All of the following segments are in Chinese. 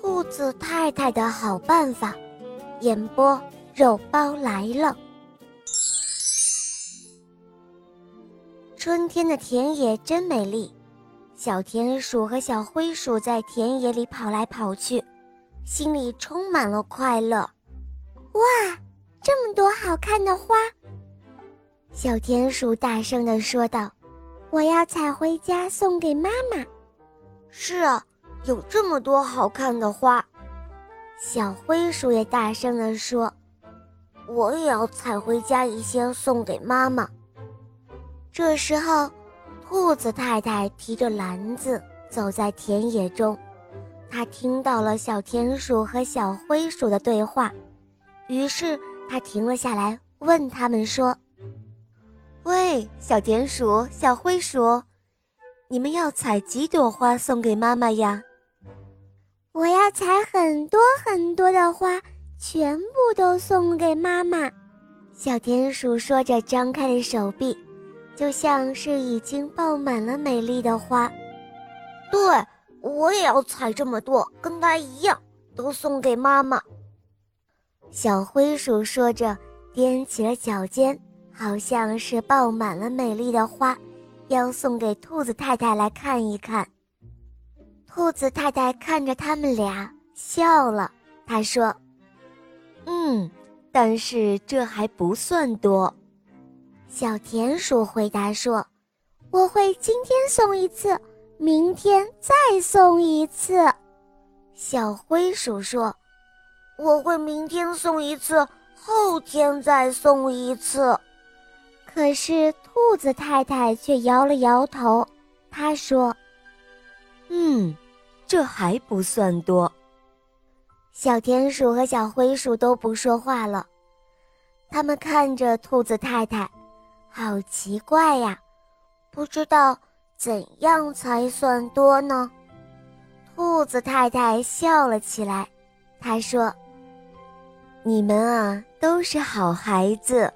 兔子太太的好办法，演播肉包来了。春天的田野真美丽，小田鼠和小灰鼠在田野里跑来跑去，心里充满了快乐。哇，这么多好看的花！小田鼠大声地说道：“我要采回家送给妈妈。”是啊。有这么多好看的花，小灰鼠也大声地说：“我也要采回家一些送给妈妈。”这时候，兔子太太提着篮子走在田野中，她听到了小田鼠和小灰鼠的对话，于是她停了下来，问他们说：“喂，小田鼠、小灰鼠，你们要采几朵花送给妈妈呀？”我要采很多很多的花，全部都送给妈妈。小田鼠说着，张开了手臂，就像是已经爆满了美丽的花。对，我也要采这么多，跟它一样，都送给妈妈。小灰鼠说着，踮起了脚尖，好像是爆满了美丽的花，要送给兔子太太来看一看。兔子太太看着他们俩笑了，她说：“嗯，但是这还不算多。”小田鼠回答说：“我会今天送一次，明天再送一次。”小灰鼠说：“我会明天送一次，后天再送一次。”可是兔子太太却摇了摇头，她说：“嗯。”这还不算多。小田鼠和小灰鼠都不说话了，他们看着兔子太太，好奇怪呀，不知道怎样才算多呢？兔子太太笑了起来，她说：“你们啊，都是好孩子，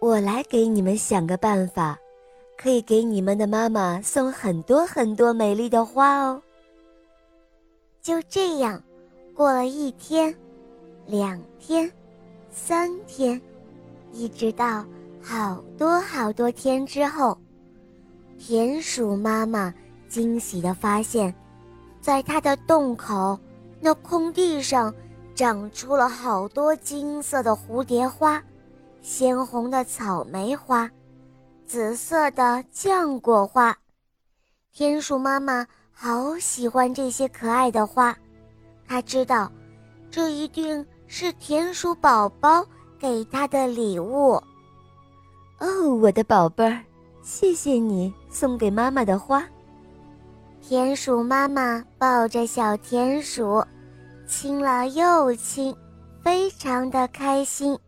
我来给你们想个办法，可以给你们的妈妈送很多很多美丽的花哦。”就这样，过了一天、两天、三天，一直到好多好多天之后，田鼠妈妈惊喜地发现，在它的洞口那空地上长出了好多金色的蝴蝶花、鲜红的草莓花、紫色的浆果花。田鼠妈妈。好喜欢这些可爱的花，她知道，这一定是田鼠宝宝给她的礼物。哦，我的宝贝儿，谢谢你送给妈妈的花。田鼠妈妈抱着小田鼠，亲了又亲，非常的开心。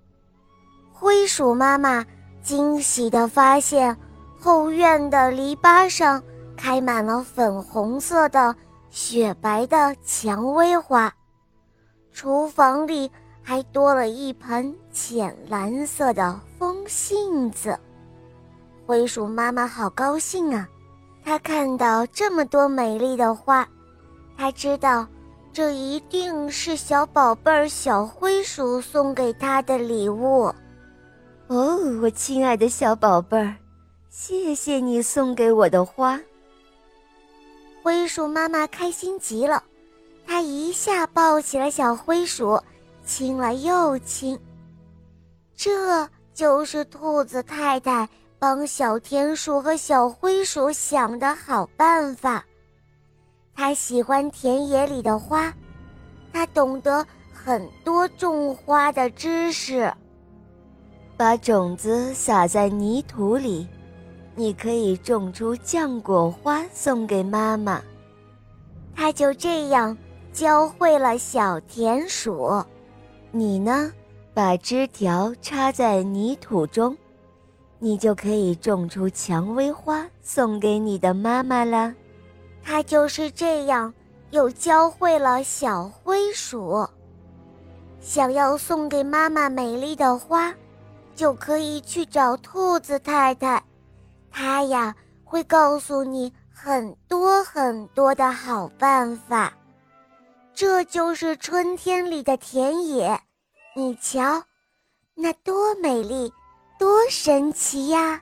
灰鼠妈妈惊喜地发现，后院的篱笆上。开满了粉红色的、雪白的蔷薇花，厨房里还多了一盆浅蓝色的风信子。灰鼠妈妈好高兴啊！她看到这么多美丽的花，她知道这一定是小宝贝儿小灰鼠送给她的礼物。哦，我亲爱的小宝贝儿，谢谢你送给我的花。灰鼠妈妈开心极了，她一下抱起了小灰鼠，亲了又亲。这就是兔子太太帮小田鼠和小灰鼠想的好办法。它喜欢田野里的花，它懂得很多种花的知识。把种子撒在泥土里。你可以种出浆果花送给妈妈。他就这样教会了小田鼠。你呢，把枝条插在泥土中，你就可以种出蔷薇花送给你的妈妈了。他就是这样又教会了小灰鼠。想要送给妈妈美丽的花，就可以去找兔子太太。他呀，会告诉你很多很多的好办法。这就是春天里的田野，你瞧，那多美丽，多神奇呀！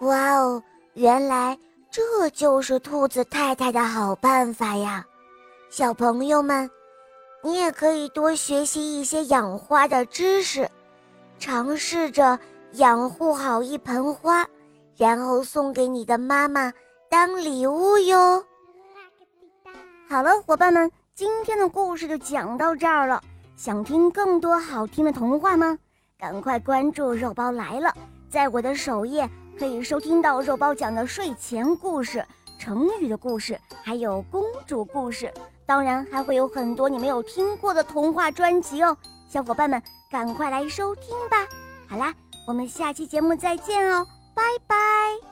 哇哦，原来这就是兔子太太的好办法呀！小朋友们，你也可以多学习一些养花的知识，尝试着养护好一盆花，然后送给你的妈妈当礼物哟。好了，伙伴们。今天的故事就讲到这儿了。想听更多好听的童话吗？赶快关注“肉包来了”！在我的首页可以收听到肉包讲的睡前故事、成语的故事，还有公主故事。当然，还会有很多你没有听过的童话专辑哦。小伙伴们，赶快来收听吧！好啦，我们下期节目再见哦，拜拜。